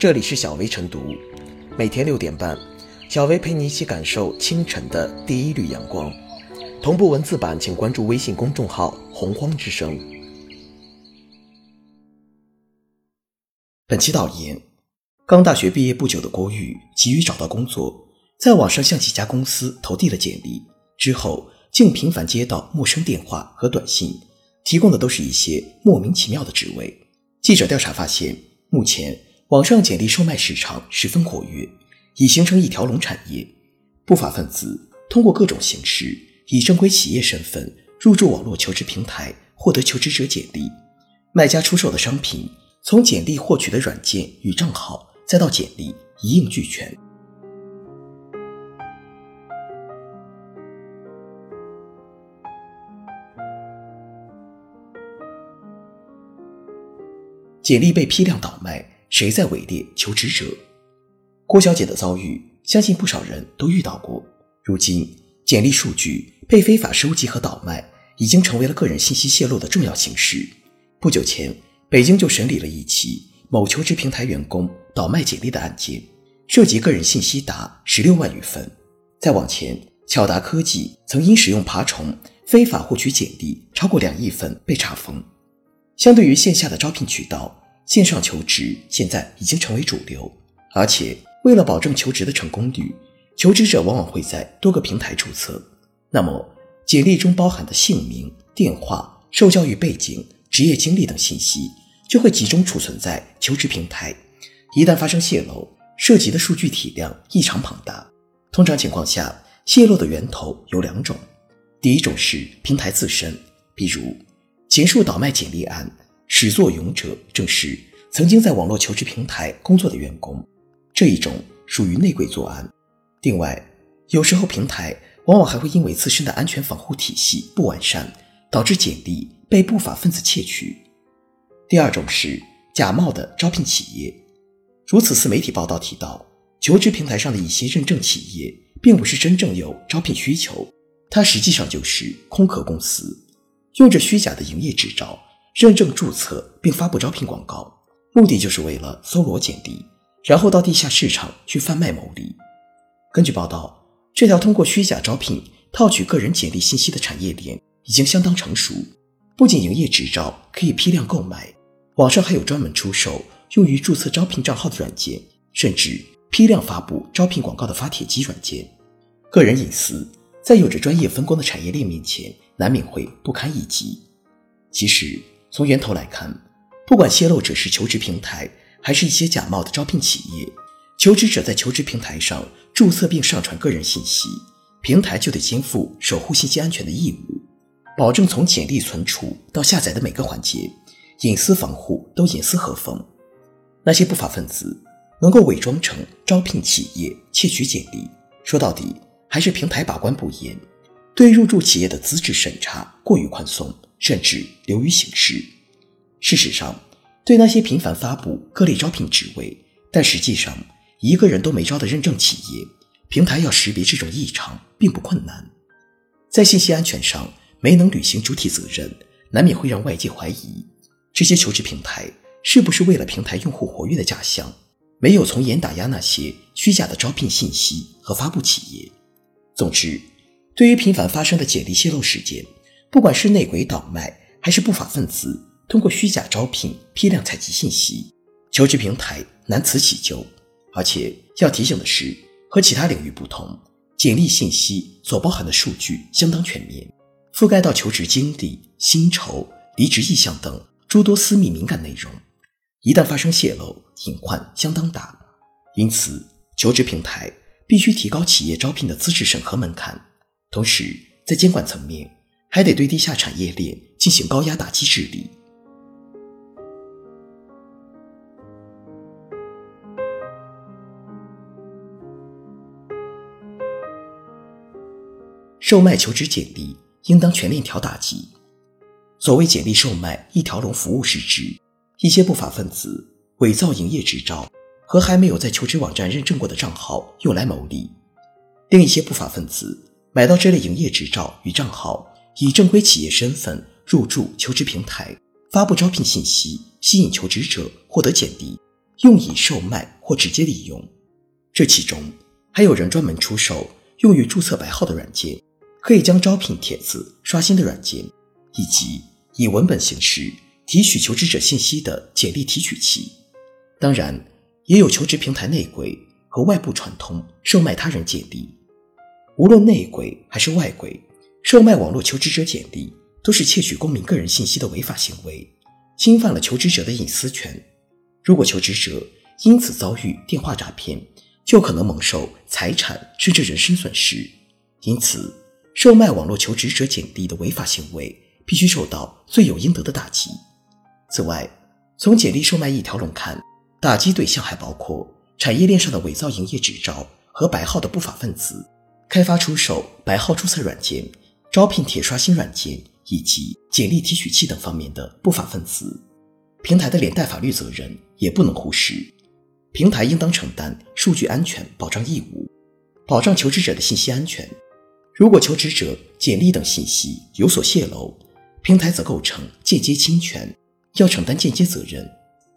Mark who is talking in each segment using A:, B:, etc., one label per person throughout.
A: 这里是小薇晨读，每天六点半，小薇陪你一起感受清晨的第一缕阳光。同步文字版，请关注微信公众号“洪荒之声”。本期导言：刚大学毕业不久的郭玉急于找到工作，在网上向几家公司投递了简历，之后竟频繁接到陌生电话和短信，提供的都是一些莫名其妙的职位。记者调查发现，目前网上简历售卖市场十分活跃，已形成一条龙产业。不法分子通过各种形式，以正规企业身份入驻网络求职平台，获得求职者简历。卖家出售的商品，从简历获取的软件与账号，再到简历，一应俱全。简历被批量倒卖，谁在伪劣求职者？郭小姐的遭遇，相信不少人都遇到过。如今，简历数据被非法收集和倒卖，已经成为了个人信息泄露的重要形式。不久前，北京就审理了一起某求职平台员工倒卖简历的案件，涉及个人信息达十六万余份。再往前，巧达科技曾因使用爬虫非法获取简历超过两亿份被查封。相对于线下的招聘渠道，线上求职现在已经成为主流，而且为了保证求职的成功率，求职者往往会在多个平台注册。那么，简历中包含的姓名、电话、受教育背景、职业经历等信息就会集中储存在求职平台。一旦发生泄露，涉及的数据体量异常庞大。通常情况下，泄露的源头有两种：第一种是平台自身，比如前述倒卖简历案。始作俑者正是曾经在网络求职平台工作的员工，这一种属于内鬼作案。另外，有时候平台往往还会因为自身的安全防护体系不完善，导致简历被不法分子窃取。第二种是假冒的招聘企业，如此次媒体报道提到，求职平台上的一些认证企业，并不是真正有招聘需求，它实际上就是空壳公司，用着虚假的营业执照。认证注册并发布招聘广告，目的就是为了搜罗简历，然后到地下市场去贩卖牟利。根据报道，这条通过虚假招聘套取个人简历信息的产业链已经相当成熟。不仅营业执照可以批量购买，网上还有专门出售用于注册招聘账号的软件，甚至批量发布招聘广告的发帖机软件。个人隐私在有着专业分工的产业链面前，难免会不堪一击。其实。从源头来看，不管泄露者是求职平台，还是一些假冒的招聘企业，求职者在求职平台上注册并上传个人信息，平台就得肩负守护信息安全的义务，保证从简历存储到下载的每个环节，隐私防护都严丝合缝。那些不法分子能够伪装成招聘企业窃取简历，说到底还是平台把关不严，对入驻企业的资质审查过于宽松。甚至流于形式。事实上，对那些频繁发布各类招聘职位，但实际上一个人都没招的认证企业，平台要识别这种异常并不困难。在信息安全上没能履行主体责任，难免会让外界怀疑这些求职平台是不是为了平台用户活跃的假象，没有从严打压那些虚假的招聘信息和发布企业。总之，对于频繁发生的简历泄露事件。不管是内鬼倒卖，还是不法分子通过虚假招聘批量采集信息，求职平台难辞其咎。而且要提醒的是，和其他领域不同，简历信息所包含的数据相当全面，覆盖到求职经历、薪酬、离职意向等诸多私密敏感内容。一旦发生泄露，隐患相当大。因此，求职平台必须提高企业招聘的资质审核门槛，同时在监管层面。还得对地下产业链进行高压打击治理。售卖求职简历应当全链条打击。所谓简历售卖一条龙服务是指一些不法分子伪造营业执照和还没有在求职网站认证过的账号用来牟利，另一些不法分子买到这类营业执照与账号。以正规企业身份入驻求职平台，发布招聘信息，吸引求职者获得简历，用以售卖或直接利用。这其中还有人专门出售用于注册白号的软件，可以将招聘帖子刷新的软件，以及以文本形式提取求职者信息的简历提取器。当然，也有求职平台内鬼和外部串通售卖他人简历。无论内鬼还是外鬼，售卖网络求职者简历都是窃取公民个人信息的违法行为，侵犯了求职者的隐私权。如果求职者因此遭遇电话诈骗，就可能蒙受财产甚至人身损失。因此，售卖网络求职者简历的违法行为必须受到罪有应得的打击。此外，从简历售卖一条龙看，打击对象还包括产业链上的伪造营业执照和白号的不法分子。开发出售白号注册软件、招聘铁刷新软件以及简历提取器等方面的不法分子，平台的连带法律责任也不能忽视。平台应当承担数据安全保障义务，保障求职者的信息安全。如果求职者简历等信息有所泄露，平台则构成间接侵权，要承担间接责任。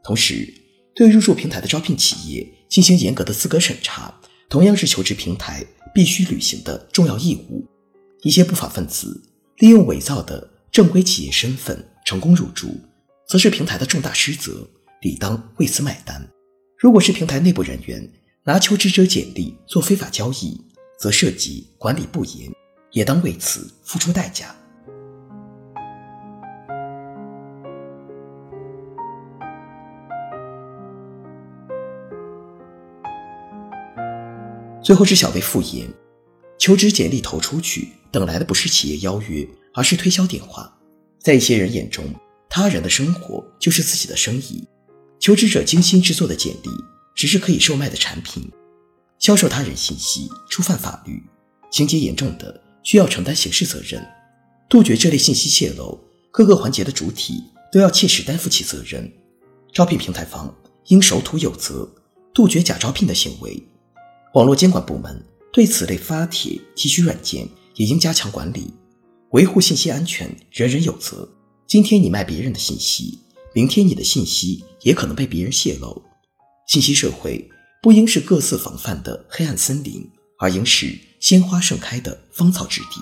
A: 同时，对入驻平台的招聘企业进行严格的资格审查，同样是求职平台。必须履行的重要义务。一些不法分子利用伪造的正规企业身份成功入驻，则是平台的重大失责，理当为此买单。如果是平台内部人员拿求职者简历做非法交易，则涉及管理不严，也当为此付出代价。最后是小微复言，求职简历投出去，等来的不是企业邀约，而是推销电话。在一些人眼中，他人的生活就是自己的生意，求职者精心制作的简历只是可以售卖的产品。销售他人信息触犯法律，情节严重的需要承担刑事责任。杜绝这类信息泄露，各个环节的主体都要切实担负起责任。招聘平台方应守土有责，杜绝假招聘的行为。网络监管部门对此类发帖提取软件也应加强管理，维护信息安全，人人有责。今天你卖别人的信息，明天你的信息也可能被别人泄露。信息社会不应是各自防范的黑暗森林，而应是鲜花盛开的芳草之地。